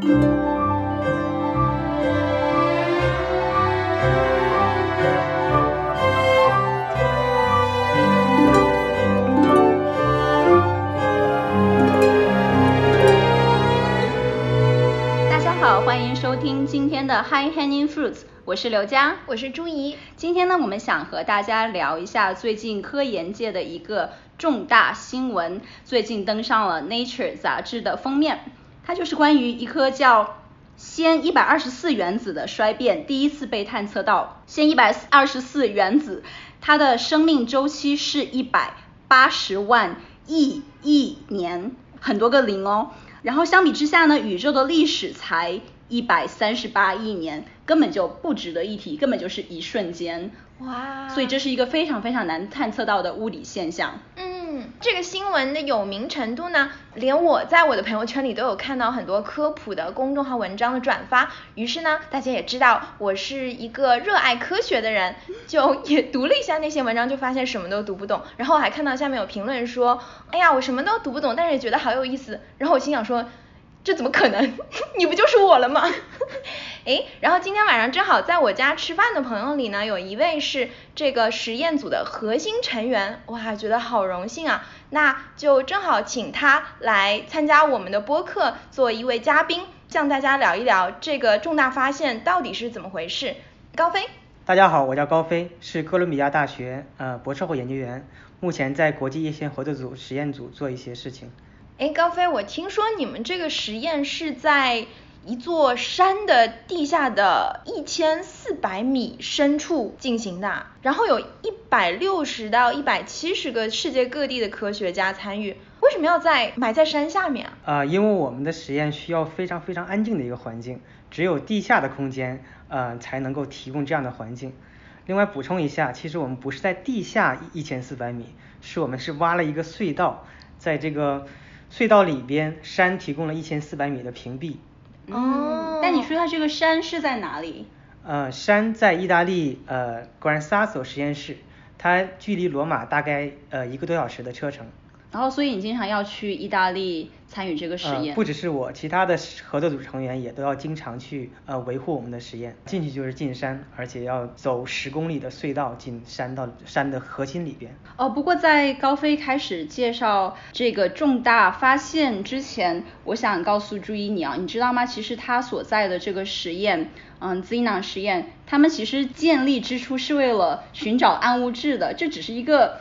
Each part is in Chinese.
大家好，欢迎收听今天的 High Hanging Fruits，我是刘佳。我是朱怡。今天呢，我们想和大家聊一下最近科研界的一个重大新闻，最近登上了 Nature 杂志的封面，它就是关于一颗叫氙一百二十四原子的衰变第一次被探测到。氙一百二十四原子，它的生命周期是一百八十万亿亿年，很多个零哦。然后相比之下呢，宇宙的历史才一百三十八亿年，根本就不值得一提，根本就是一瞬间。哇所以这是一个非常非常难探测到的物理现象。嗯，嗯这个新闻的有名程度呢，连我在我的朋友圈里都有看到很多科普的公众号文章的转发。于是呢，大家也知道我是一个热爱科学的人，就也读了一下那些文章，就发现什么都读不懂。然后我还看到下面有评论说，哎呀，我什么都读不懂，但是也觉得好有意思。然后我心想说，这怎么可能？你不就是我了吗？诶，然后今天晚上正好在我家吃饭的朋友里呢，有一位是这个实验组的核心成员，哇，觉得好荣幸啊！那就正好请他来参加我们的播客，做一位嘉宾，向大家聊一聊这个重大发现到底是怎么回事。高飞，大家好，我叫高飞，是哥伦比亚大学呃博士后研究员，目前在国际叶线合作组实验组做一些事情。诶，高飞，我听说你们这个实验是在一座山的地下的一千四百米深处进行的，然后有一百六十到一百七十个世界各地的科学家参与，为什么要在埋在山下面啊？呃，因为我们的实验需要非常非常安静的一个环境，只有地下的空间呃才能够提供这样的环境。另外补充一下，其实我们不是在地下一千四百米，是我们是挖了一个隧道，在这个隧道里边，山提供了一千四百米的屏蔽。哦，但你说它这个山是在哪里？呃，山在意大利呃 Gran Sasso 实验室，它距离罗马大概呃一个多小时的车程。然后，所以你经常要去意大利参与这个实验？呃。不只是我，其他的合作组成员也都要经常去呃维护我们的实验。进去就是进山，而且要走十公里的隧道进山到山的核心里边。哦，不过在高飞开始介绍这个重大发现之前，我想告诉朱一你啊，你知道吗？其实他所在的这个实验，嗯 z e n o n 实验，他们其实建立之初是为了寻找暗物质的，这只是一个。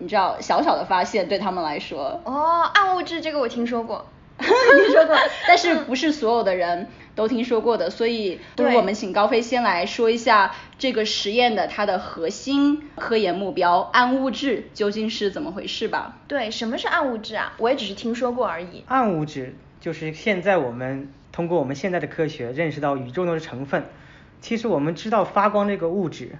你知道小小的发现对他们来说哦，暗物质这个我听说过，听说过，但是不是所有的人都听说过的，所以不如我们请高飞先来说一下这个实验的它的核心科研目标暗物质究竟是怎么回事吧？对，什么是暗物质啊？我也只是听说过而已。暗物质就是现在我们通过我们现在的科学认识到宇宙中的成分，其实我们知道发光这个物质。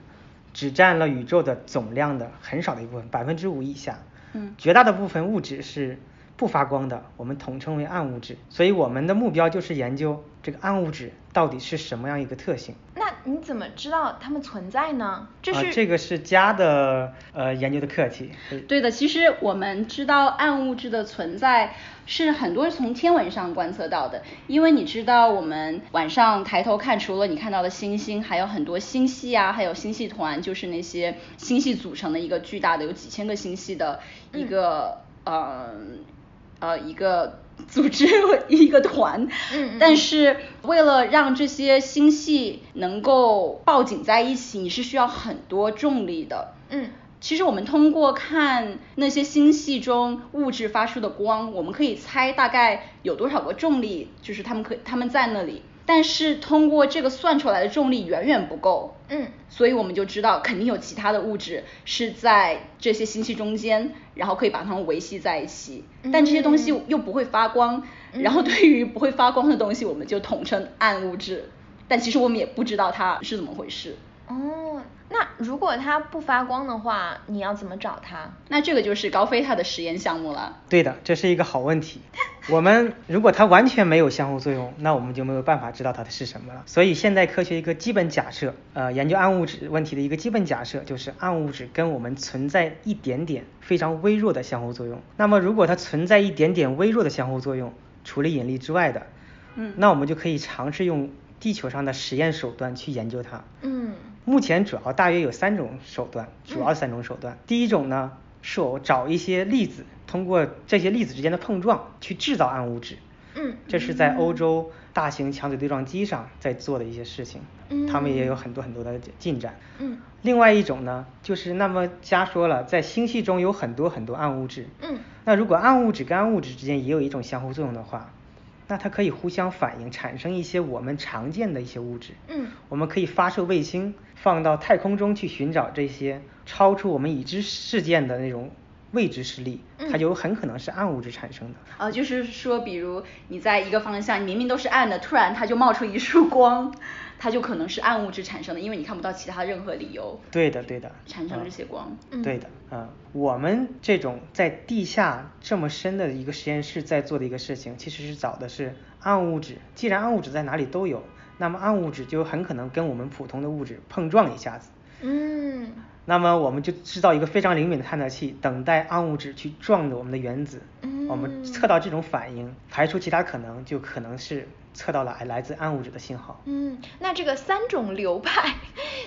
只占了宇宙的总量的很少的一部分，百分之五以下。嗯，绝大的部分物质是不发光的，我们统称为暗物质。所以我们的目标就是研究这个暗物质到底是什么样一个特性。那你怎么知道它们存在呢？这是这个是家的呃研究的课题。对的，其实我们知道暗物质的存在是很多从天文上观测到的，因为你知道我们晚上抬头看，除了你看到的星星，还有很多星系啊，还有星系团，就是那些星系组成的一个巨大的有几千个星系的一个呃呃一个。组织 一个团，嗯，但是为了让这些星系能够抱紧在一起，你是需要很多重力的，嗯，其实我们通过看那些星系中物质发出的光，我们可以猜大概有多少个重力，就是他们可他们在那里。但是通过这个算出来的重力远远不够，嗯，所以我们就知道肯定有其他的物质是在这些星系中间，然后可以把它们维系在一起。但这些东西又不会发光，然后对于不会发光的东西，我们就统称暗物质。但其实我们也不知道它是怎么回事。哦，那如果它不发光的话，你要怎么找它？那这个就是高飞他的实验项目了。对的，这是一个好问题。我们如果它完全没有相互作用，那我们就没有办法知道它的是什么了。所以现代科学一个基本假设，呃，研究暗物质问题的一个基本假设就是暗物质跟我们存在一点点非常微弱的相互作用。那么如果它存在一点点微弱的相互作用，除了引力之外的，嗯那我们就可以尝试用地球上的实验手段去研究它。嗯目前主要大约有三种手段，主要三种手段。第一种呢，是我找一些粒子，通过这些粒子之间的碰撞去制造暗物质。嗯这是在欧洲大型强子对撞机上在做的一些事情，嗯他们也有很多很多的进展。嗯另外一种呢，就是那么瞎说了，在星系中有很多很多暗物质。嗯那如果暗物质跟暗物质之间也有一种相互作用的话，那它可以互相反应，产生一些我们常见的一些物质。嗯我们可以发射卫星放到太空中去寻找这些超出我们已知事件的那种未知势力，它就很可能是暗物质产生的。啊，就是说，比如你在一个方向，你明明都是暗的，突然它就冒出一束光，它就可能是暗物质产生的，因为你看不到其他任何理由对的，对的。产生嗯这些光。嗯对的，嗯，我们这种在地下这么深的一个实验室在做的一个事情，其实是找的是暗物质。既然暗物质在哪里都有，那么暗物质就很可能跟我们普通的物质碰撞一下子。嗯那么我们就制造一个非常灵敏的探测器，等待暗物质去撞着我们的原子。我们测到这种反应，排除其他可能，就可能是测到了来自暗物质的信号。嗯，那这个三种流派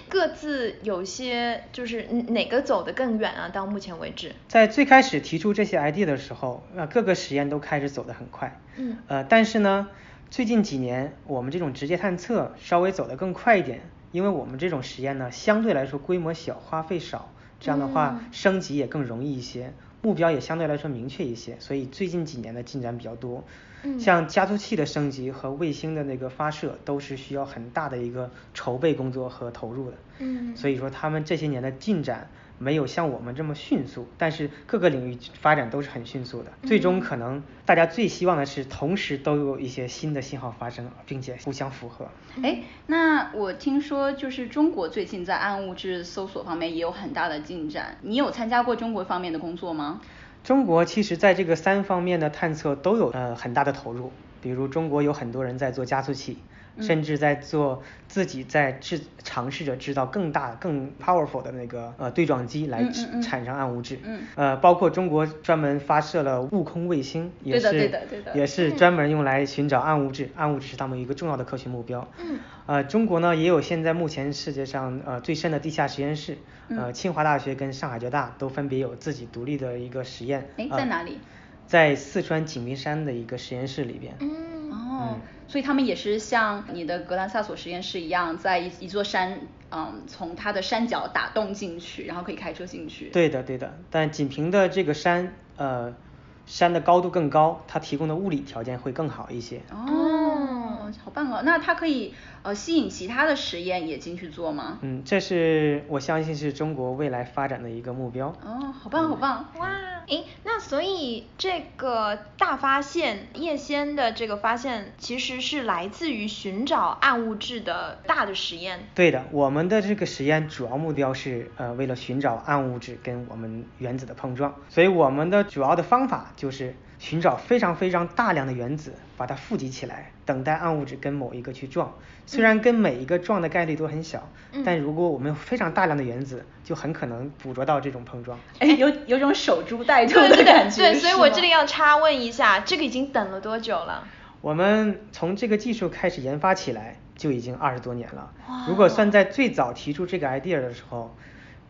各自有些就是嗯哪个走得更远啊？到目前为止。在最开始提出这些 idea 的时候，呃，各个实验都开始走得很快。嗯呃，但是呢，最近几年我们这种直接探测稍微走得更快一点，因为我们这种实验呢相对来说规模小，花费少，这样的话嗯升级也更容易一些，目标也相对来说明确一些，所以最近几年的进展比较多。嗯像加速器的升级和卫星的那个发射都是需要很大的一个筹备工作和投入的。嗯所以说他们这些年的进展没有像我们这么迅速，但是各个领域发展都是很迅速的。最终可能大家最希望的是同时都有一些新的信号发生，并且互相符合。哎，那我听说就是中国最近在暗物质搜索方面也有很大的进展，你有参加过中国方面的工作吗？中国其实在这个三方面的探测都有呃很大的投入，比如中国有很多人在做加速器，甚至在做自己在制尝试着制造更大更 powerful 的那个呃对撞机来产生暗物质。嗯呃，包括中国专门发射了悟空卫星，也是也是专门用来寻找暗物质，暗物质是他们一个重要的科学目标。嗯呃，中国呢也有现在目前世界上呃最深的地下实验室，呃，嗯清华大学跟上海交大都分别有自己独立的一个实验。在哪里？在四川井壁山的一个实验室里边。嗯哦，所以他们也是像你的格兰萨索实验室一样，在一一座山，嗯，从它的山脚打洞进去，然后可以开车进去。对的，对的。但仅凭的这个山，呃，山的高度更高，它提供的物理条件会更好一些。哦，好棒哦！那它可以呃吸引其他的实验也进去做吗？嗯，这是我相信是中国未来发展的一个目标。哦，好棒好棒！哇，诶，那所以这个大发现叶先的这个发现，其实是来自于寻找暗物质的大的实验。对的，我们的这个实验主要目标是呃为了寻找暗物质跟我们原子的碰撞，所以我们的主要的方法就是寻找非常非常大量的原子，把它富集起来，等待暗物质跟某一个去撞。虽然跟每一个撞的概率都很小，嗯但如果我们有非常大量的原子，就很可能捕捉到这种碰撞。哎，有有种守株待兔对对的感觉。对，所以我这里要插问一下，这个已经等了多久了？我们从这个技术开始研发起来就已经二十多年了，如果算在最早提出这个 idea 的时候，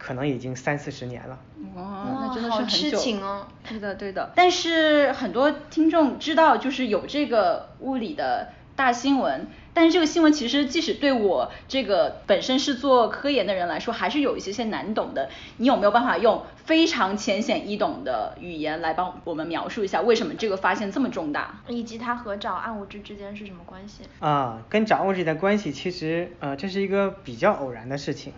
可能已经三四十年了。哇，那真的是很久。痴情哦对的，对的。但是很多听众知道，就是有这个物理的大新闻，但是这个新闻其实即使对我这个本身是做科研的人来说，还是有一些些难懂的。你有没有办法用非常浅显易懂的语言来帮我们描述一下，为什么这个发现这么重大？以及它和找暗物质之间是什么关系？啊，跟掌握这的关系，其实呃这是一个比较偶然的事情，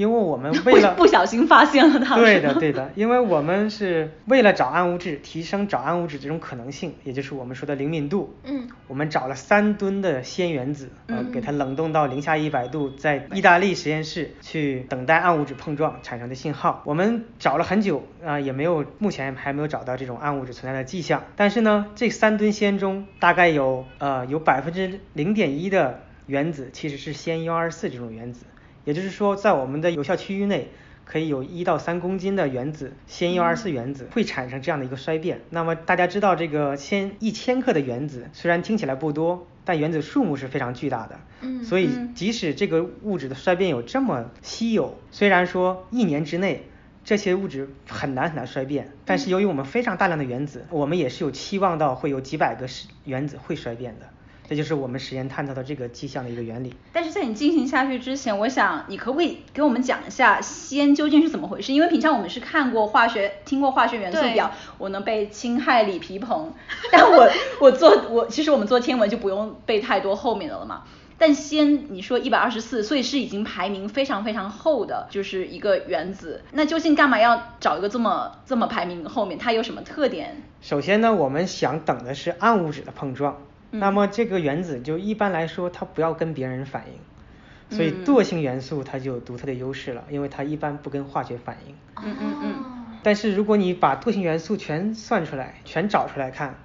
因为我们为了不小心发现了它。对的对的，因为我们是为了找暗物质，提升找暗物质这种可能性，也就是我们说的灵敏度。嗯我们找了三吨的氙原子，呃，嗯给它冷冻到零下一百度，在意大利实验室去等待暗物质碰撞产生的信号。我们找了很久啊、也没有，目前还没有找到这种暗物质存在的迹象。但是呢，这三吨氙中大概有呃有百分之零点一的原子其实是氙幺二四这种原子，也就是说，在我们的有效区域内。可以有一到三公斤的原子，铅一二四原子会产生这样的一个衰变。那么大家知道这个铅一千克的原子虽然听起来不多，但原子数目是非常巨大的。嗯所以即使这个物质的衰变有这么稀有，虽然说一年之内这些物质很难很难衰变，但是由于我们非常大量的原子，我们也是有期望到会有几百个是原子会衰变的。这就是我们实验探讨的这个迹象的一个原理。但是在你进行下去之前，我想你可不可以给我们讲一下氙究竟是怎么回事？因为平常我们是看过化学、听过化学元素表，我能背氢氦锂铍硼，但我我做我其实我们做天文就不用背太多后面的了嘛。但氙，你说一百二十四，所以是已经排名非常非常后的，就是一个原子。那究竟干嘛要找一个这么这么排名后面？它有什么特点？首先呢，我们想等的是暗物质的碰撞，嗯那么这个原子就一般来说它不要跟别人反应，所以嗯惰性元素它就有独特的优势了，因为它一般不跟化学反应。嗯嗯嗯。哦但是如果你把惰性元素全算出来，全找出来看，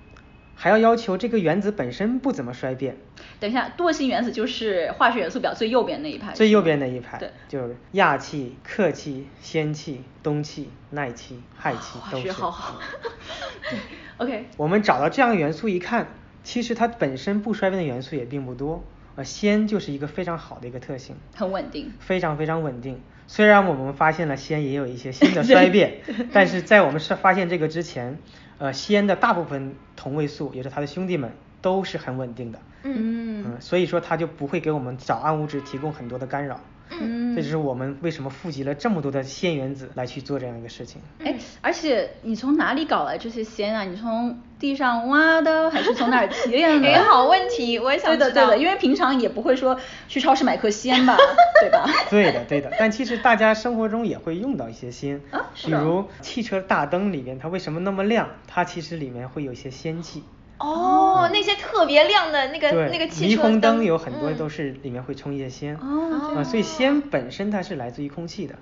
还要要求这个原子本身不怎么衰变，等一下，惰性原子就是化学元素表最右边那一排。最右边那一排对。就是氩气、氪气、氙气、氡气、氖气、氦气都是。学好好。OK。我们找到这样的元素一看，其实它本身不衰变的元素也并不多，呃，氙就是一个非常好的一个特性，很稳定。非常非常稳定。虽然我们发现了氙也有一些新的 衰变，但是在我们是发现这个之前，呃，氙的大部分同位素，也是它的兄弟们，都是很稳定的。嗯嗯，所以说它就不会给我们找暗物质提供很多的干扰。嗯这就是我们为什么富集了这么多的氙原子来去做这样一个事情。哎，而且你从哪里搞来这些氙啊？你从地上挖的，还是从哪儿提炼的？哎好问题我也想对的，知道对的，因为平常也不会说去超市买颗氙吧，对吧？对的，对的。但其实大家生活中也会用到一些氙，啊比如汽车大灯里面它为什么那么亮？它其实里面会有一些氙气。哦，那些特别亮的那个，那个汽车霓虹灯灯有很多嗯都是里面会充一些氙。哦啊，所以氙本身它是来自于空气的，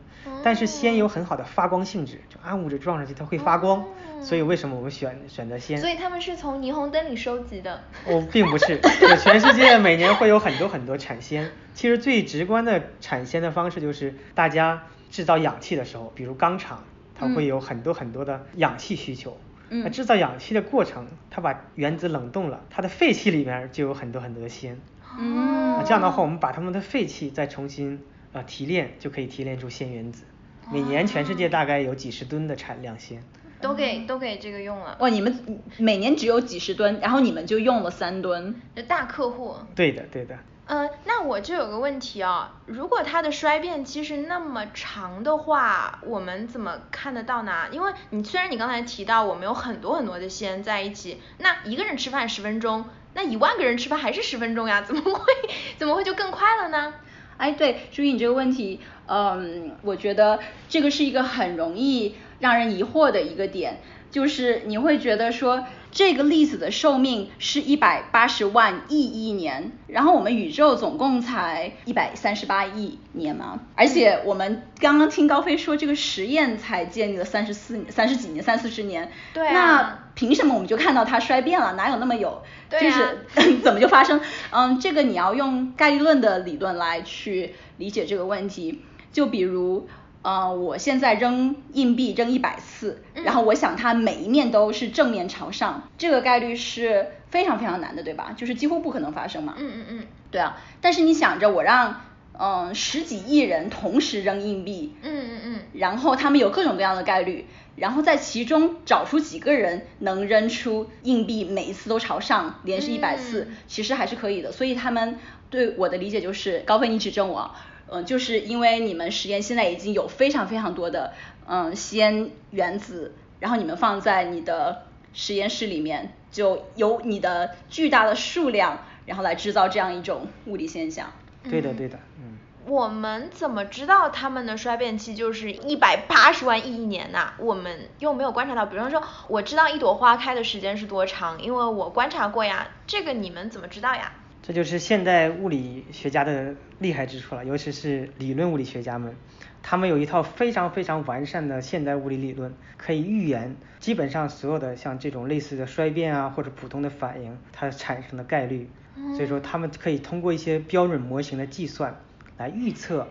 但是氙有很好的发光性质，就暗物质撞上去它会发光，所以为什么我们选选择氙？所以他们是从霓虹灯里收集的。哦，并不是，全世界每年会有很多很多产氙。其实最直观的产氙的方式就是大家制造氧气的时候，比如钢厂，它会有很多很多的氧气需求。那嗯制造氧气的过程，它把原子冷冻了，它的废气里面就有很多很多的氙。嗯那这样的话，我们把它们的废气再重新呃提炼，就可以提炼出氙原子。每年全世界大概有几十吨的产量氙。都给都给这个用了，哇，你们每年只有几十吨，然后你们就用了三吨。这大客户。对的，对的。嗯，那我就有个问题啊，如果它的衰变期是那么长的话，我们怎么看得到呢？因为你虽然你刚才提到我们有很多很多的先在一起，那一个人吃饭十分钟，那一万个人吃饭还是十分钟呀，怎么会怎么会就更快了呢？哎，对，注意你这个问题，嗯，我觉得这个是一个很容易让人疑惑的一个点，就是你会觉得说这个粒子的寿命是一百八十万亿亿年，然后我们宇宙总共才一百三十八亿年嘛，而且我们刚刚听高飞说这个实验才建立了三十四三十几年三四十年，对啊那凭什么我们就看到它衰变了？哪有那么有？对啊就是 怎么就发生？嗯，这个你要用概率论的理论来去理解这个问题。就比如，呃，我现在扔硬币扔一百次，嗯然后我想它每一面都是正面朝上，这个概率是非常非常难的，对吧？就是几乎不可能发生嘛。嗯嗯嗯对啊，但是你想着我让嗯十几亿人同时扔硬币，嗯嗯嗯然后他们有各种各样的概率，然后在其中找出几个人能扔出硬币，每一次都朝上，连续一百次，嗯其实还是可以的。所以他们对我的理解就是，高飞你指正我啊，嗯、就是因为你们实验现在已经有非常非常多的嗯氙原子，然后你们放在你的实验室里面，就有你的巨大的数量，然后来制造这样一种物理现象。对的，对的，嗯。我们怎么知道他们的衰变期就是一百八十万亿年呐、我们又没有观察到，比方说我知道一朵花开的时间是多长，因为我观察过呀。这个你们怎么知道呀？这就是现代物理学家的厉害之处了，尤其是理论物理学家们，他们有一套非常非常完善的现代物理理论，可以预言基本上所有的像这种类似的衰变啊，或者普通的反应它产生的概率。所以说，他们可以通过一些标准模型的计算来预测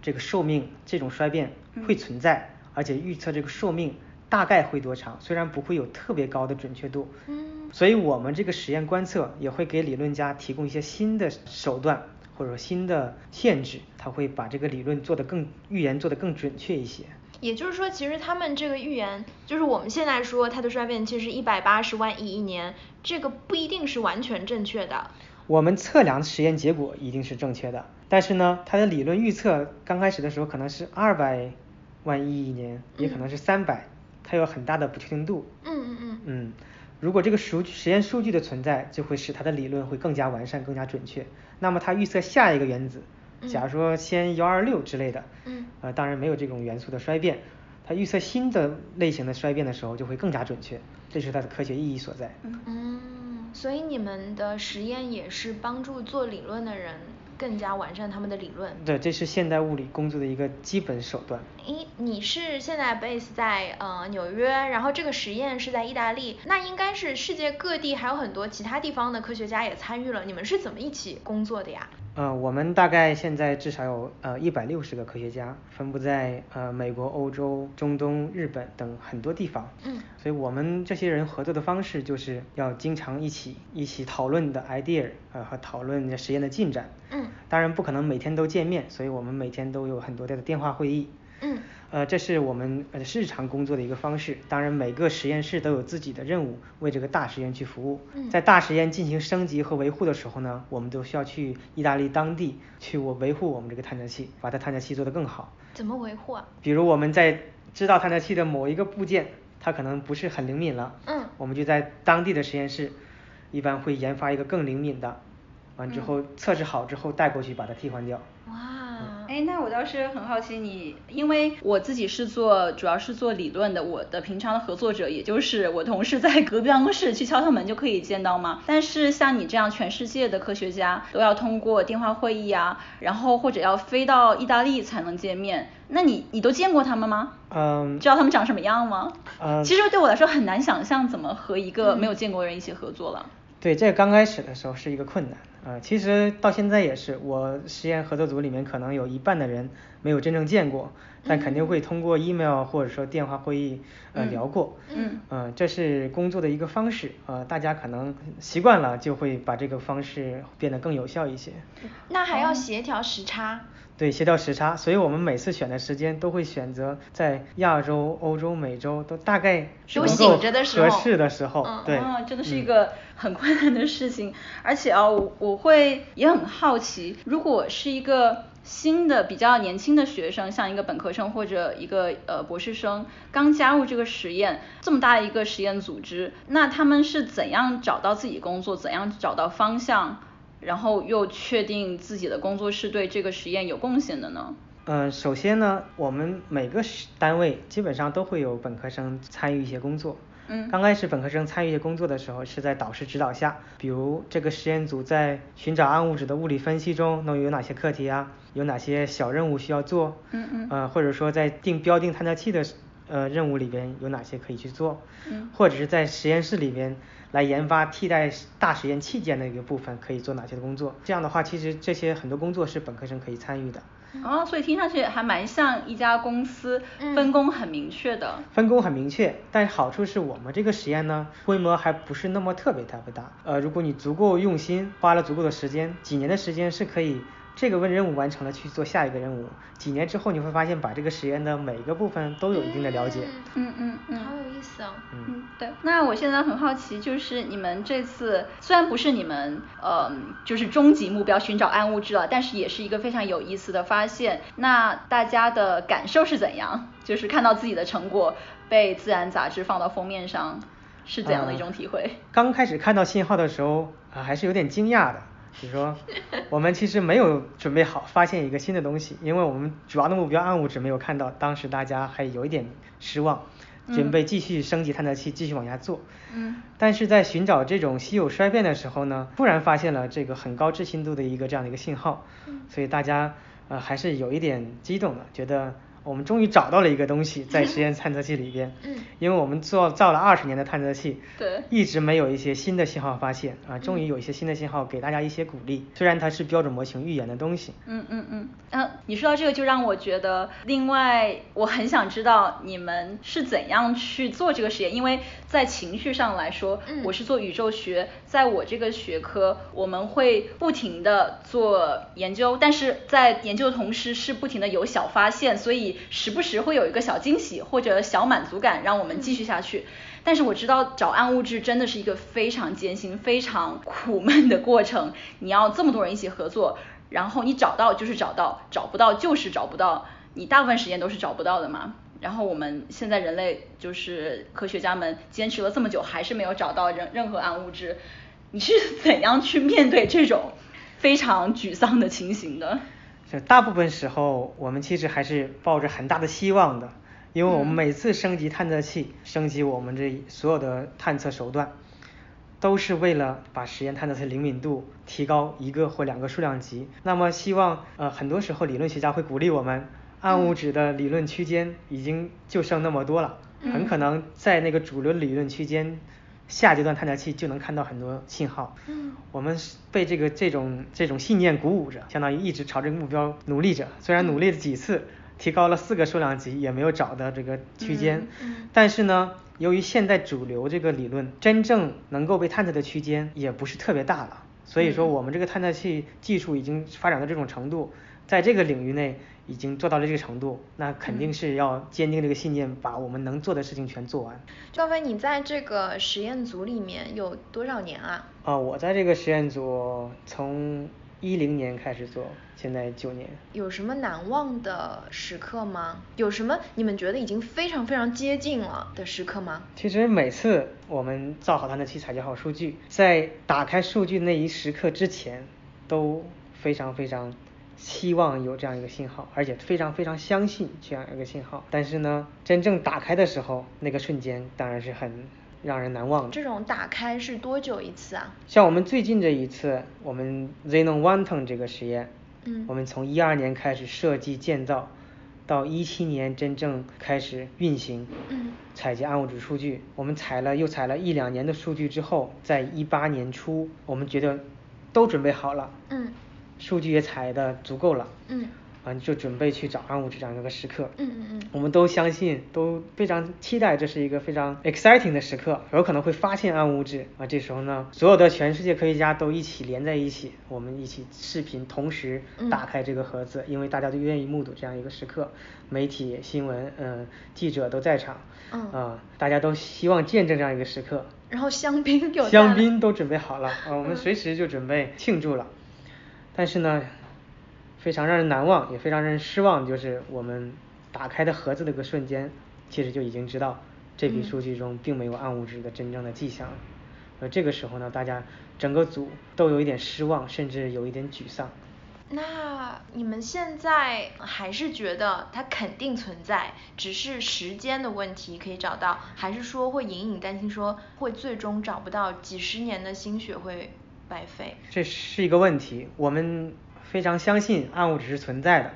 这个寿命这种衰变会存在，而且预测这个寿命大概会多长，虽然不会有特别高的准确度。嗯。所以我们这个实验观测也会给理论家提供一些新的手段，或者说新的限制，他会把这个理论做得更预言做得更准确一些。也就是说，其实他们这个预言，就是我们现在说它的衰变期是一百八十万亿一年，这个不一定是完全正确的。我们测量实验结果一定是正确的，但是呢，它的理论预测刚开始的时候可能是二百万亿一年，也可能是三百，它有很大的不确定度。嗯嗯嗯。嗯，如果这个数实验数据的存在，就会使它的理论会更加完善、更加准确。那么它预测下一个原子。假如说先幺二六之类的，嗯，呃，当然没有这种元素的衰变，它预测新的类型的衰变的时候就会更加准确，这是它的科学意义所在。嗯，所以你们的实验也是帮助做理论的人。更加完善他们的理论。对，这是现代物理工作的一个基本手段。一，你是现在 base 在呃纽约，然后这个实验是在意大利，那应该是世界各地还有很多其他地方的科学家也参与了，你们是怎么一起工作的呀？呃，我们大概现在至少有呃一百六十个科学家，分布在呃美国、欧洲、中东、日本等很多地方。嗯。所以我们这些人合作的方式就是要经常一起一起讨论的 idea，呃和讨论实验的进展。嗯。当然不可能每天都见面，所以我们每天都有很多的电话会议。嗯。呃，这是我们呃日常工作的一个方式。当然，每个实验室都有自己的任务，为这个大实验去服务。在大实验进行升级和维护的时候呢，我们都需要去意大利当地去我维护我们这个探测器，把它探测器做得更好。怎么维护啊？比如我们在知道探测器的某一个部件，它可能不是很灵敏了。嗯。我们就在当地的实验室，一般会研发一个更灵敏的，完之后测试好之后带过去把它替换掉。哇。哎，那我倒是很好奇你，因为我自己是做，主要是做理论的，我的平常的合作者也就是我同事在隔壁办公室去敲敲门就可以见到吗？但是像你这样全世界的科学家都要通过电话会议啊，然后或者要飞到意大利才能见面，那你你都见过他们吗？嗯。知道他们长什么样吗？嗯。其实对我来说很难想象怎么和一个没有见过的人一起合作了。对，这刚开始的时候是一个困难。呃，其实到现在也是，我实验合作组里面可能有一半的人没有真正见过，但肯定会通过 email 或者说电话会议呃聊过。嗯。呃，这是工作的一个方式，呃，大家可能习惯了就会把这个方式变得更有效一些。那还要协调时差。对，协调时差，所以我们每次选的时间都会选择在亚洲、欧洲、美洲都大概都醒着的时候合适的时候。对。啊，真的是一个很困难的事情，而且啊，我我会也很好奇，如果是一个新的比较年轻的学生，像一个本科生或者一个呃博士生，刚加入这个实验这么大一个实验组织，那他们是怎样找到自己工作，怎样找到方向？然后又确定自己的工作是对这个实验有贡献的呢？嗯，首先呢，我们每个单位基本上都会有本科生参与一些工作。嗯。刚开始本科生参与一些工作的时候，是在导师指导下，比如这个实验组在寻找暗物质的物理分析中能有哪些课题啊？有哪些小任务需要做？嗯嗯。呃，或者说在定标定探测器的呃任务里边有哪些可以去做？嗯。或者是在实验室里边。来研发替代大实验器件的一个部分可以做哪些的工作？这样的话，其实这些很多工作是本科生可以参与的。哦，所以听上去还蛮像一家公司分工很明确的。分工很明确，但好处是我们这个实验呢，规模还不是那么特别特别大。呃，如果你足够用心，花了足够的时间，几年的时间是可以。这个问任务完成了，去做下一个任务。几年之后你会发现，把这个实验的每一个部分都有一定的了解。嗯嗯嗯，好有意思哦。嗯，对。那我现在很好奇，就是你们这次虽然不是你们呃就是终极目标寻找暗物质了，但是也是一个非常有意思的发现。那大家的感受是怎样？就是看到自己的成果被《自然》杂志放到封面上，是怎样的一种体会？刚开始看到信号的时候啊，还是有点惊讶的。就是说，我们其实没有准备好发现一个新的东西，因为我们主要的目标暗物质没有看到，当时大家还有一点失望，准备继续升级探测器，继续往下做。嗯。但是在寻找这种稀有衰变的时候呢，突然发现了这个很高置信度的一个这样的一个信号，所以大家呃还是有一点激动的，觉得我们终于找到了一个东西在实验探测器里边。嗯。因为我们做造了二十年的探测器，对，一直没有一些新的信号发现啊，终于有一些新的信号给大家一些鼓励。虽然它是标准模型预言的东西。嗯嗯嗯。嗯，你说到这个就让我觉得，另外我很想知道你们是怎样去做这个实验，因为在情绪上来说，我是做宇宙学，在我这个学科，我们会不停的做研究，但是在研究的同时是不停的有小发现，所以时不时会有一个小惊喜或者小满足感，让我们继续下去。但是我知道找暗物质真的是一个非常艰辛、非常苦闷的过程，你要这么多人一起合作，然后你找到就是找到，找不到就是找不到，你大部分时间都是找不到的嘛。然后我们现在人类就是科学家们坚持了这么久，还是没有找到任任何暗物质，你是怎样去面对这种非常沮丧的情形的？就大部分时候，我们其实还是抱着很大的希望的。因为我们每次升级探测器，升级我们这所有的探测手段，都是为了把实验探测器灵敏度提高一个或两个数量级。那么希望呃很多时候理论学家会鼓励我们，暗物质的理论区间已经就剩那么多了，很可能在那个主流理论区间下阶段探测器就能看到很多信号。嗯我们被这个这种这种信念鼓舞着，相当于一直朝这个目标努力着。虽然努力了几次。提高了四个数量级，也没有找到这个区间。嗯但是呢，由于现在主流这个理论真正能够被探测的区间也不是特别大了，所以说我们这个探测器技术已经发展到这种程度，在这个领域内已经做到了这个程度，那肯定是要坚定这个信念，把我们能做的事情全做完。赵飞，你在这个实验组里面有多少年啊？啊，我在这个实验组从一零年开始做。现在九年，有什么难忘的时刻吗？有什么你们觉得已经非常非常接近了的时刻吗？其实每次我们造好探测器、采集好数据，在打开数据那一时刻之前，都非常非常希望有这样一个信号，而且非常非常相信这样一个信号。但是呢，真正打开的时候，那个瞬间当然是很让人难忘的。这种打开是多久一次啊？像我们最近这一次，我们 Xenon One Ton 这个实验。嗯我们从一二年开始设计建造，到一七年真正开始运行，嗯采集暗物质数据。我们采了又采了一两年的数据之后，在一八年初，我们觉得都准备好了，数据也采的足够了。嗯，啊就准备去找暗物质这样一个时刻。嗯嗯嗯。我们都相信，都非常期待，这是一个非常 exciting 的时刻，有可能会发现暗物质。啊，这时候呢，所有的全世界科学家都一起连在一起，我们一起视频，同时打开这个盒子，因为大家都愿意目睹这样一个时刻。媒体、新闻，嗯，记者都在场。嗯。啊，大家都希望见证这样一个时刻。然后香槟有。香槟都准备好了，啊，我们随时就准备庆祝了。但是呢。非常让人难忘，也非常让人失望，就是我们打开的盒子那个瞬间，其实就已经知道这批数据中并没有暗物质的真正的迹象。而这个时候呢，大家整个组都有一点失望，甚至有一点沮丧。那你们现在还是觉得它肯定存在，只是时间的问题可以找到，还是说会隐隐担心说会最终找不到，几十年的心血会白费？这是一个问题，我们。非常相信暗物质是存在的，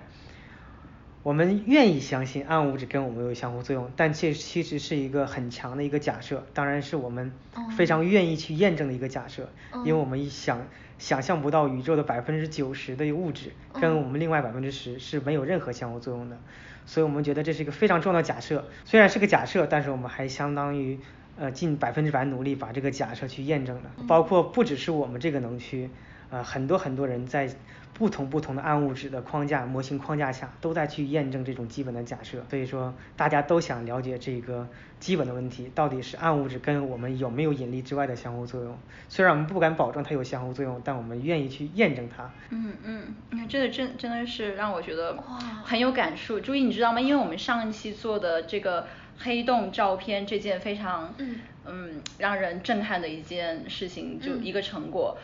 我们愿意相信暗物质跟我们有相互作用，但这其实是一个很强的一个假设，当然是我们非常愿意去验证的一个假设，因为我们想想象不到宇宙的百分之九十的物质跟我们另外百分之十是没有任何相互作用的，所以我们觉得这是一个非常重要的假设，虽然是个假设，但是我们还相当于呃尽百分之百努力把这个假设去验证的，包括不只是我们这个能区，呃很多很多人在。不同不同的暗物质的框架模型框架下，都在去验证这种基本的假设。所以说，大家都想了解这个基本的问题，到底是暗物质跟我们有没有引力之外的相互作用。虽然我们不敢保证它有相互作用，但我们愿意去验证它。嗯嗯，你看这个真真的是让我觉得哇很有感触。注意你知道吗？因为我们上一期做的这个黑洞照片这件非常嗯。让人震撼的一件事情，就一个成果。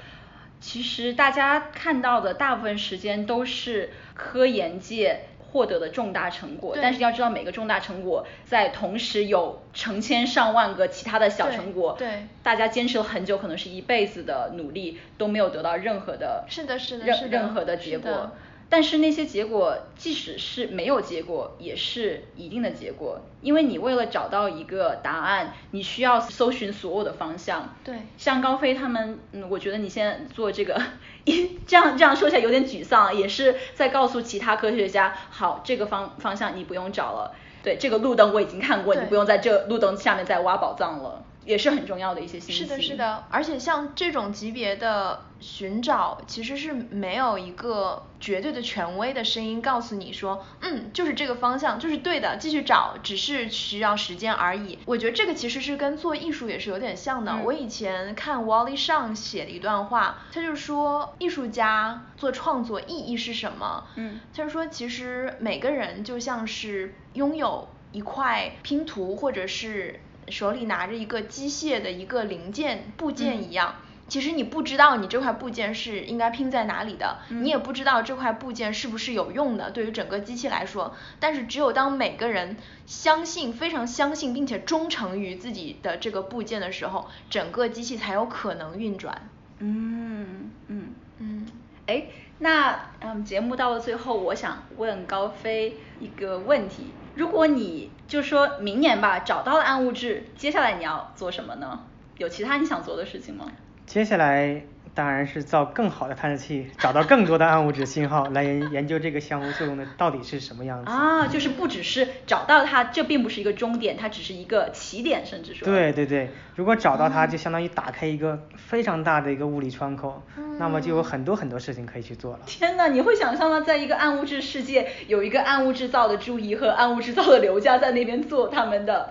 其实大家看到的大部分时间都是科研界获得的重大成果，但是要知道每个重大成果在同时有成千上万个其他的小成果，对，大家坚持了很久，可能是一辈子的努力都没有得到任何的，是的，是的，任任何的结果。但是那些结果，即使是没有结果，也是一定的结果，因为你为了找到一个答案，你需要搜寻所有的方向。对。像高飞他们，嗯，我觉得你现在做这个，这样这样说起来有点沮丧，也是在告诉其他科学家，好，这个方方向你不用找了，对，这个路灯我已经看过，你不用在这路灯下面再挖宝藏了。也是很重要的一些信息。是的，是的，而且像这种级别的寻找，其实是没有一个绝对的权威的声音告诉你说，嗯，就是这个方向，就是对的，继续找，只是需要时间而已。我觉得这个其实是跟做艺术也是有点像的。我以前看 Wally Shawn 写的一段话，他就说艺术家做创作意义是什么？嗯，他就说其实每个人就像是拥有一块拼图，或者是。手里拿着一个机械的一个零件部件一样，其实你不知道你这块部件是应该拼在哪里的，你也不知道这块部件是不是有用的，对于整个机器来说。但是只有当每个人相信、非常相信并且忠诚于自己的这个部件的时候，整个机器才有可能运转。嗯嗯嗯。哎，那嗯，节目到了最后，我想问高飞一个问题。如果你就说明年吧找到了暗物质，接下来你要做什么呢？有其他你想做的事情吗？接下来。当然是造更好的探测器，找到更多的暗物质信号，来研研究这个相互作用的到底是什么样子。啊，就是不只是找到它，这并不是一个终点，它只是一个起点，甚至说。对对对，如果找到它，就相当于打开一个非常大的一个物理窗口，那么就有很多很多事情可以去做了。天呐，你会想象到在一个暗物质世界，有一个暗物质造的朱怡和暗物质造的刘佳在那边做他们的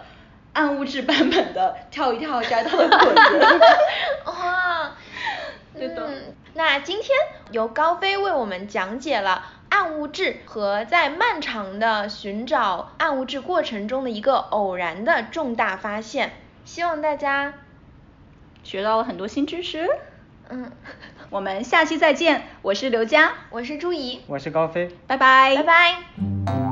暗物质版本的跳一跳摘到的果子。哇。嗯，那今天由高飞为我们讲解了暗物质和在漫长的寻找暗物质过程中的一个偶然的重大发现，希望大家学到了很多新知识。嗯，我们下期再见，我是刘佳，我是朱怡，我是高飞，拜拜，拜拜。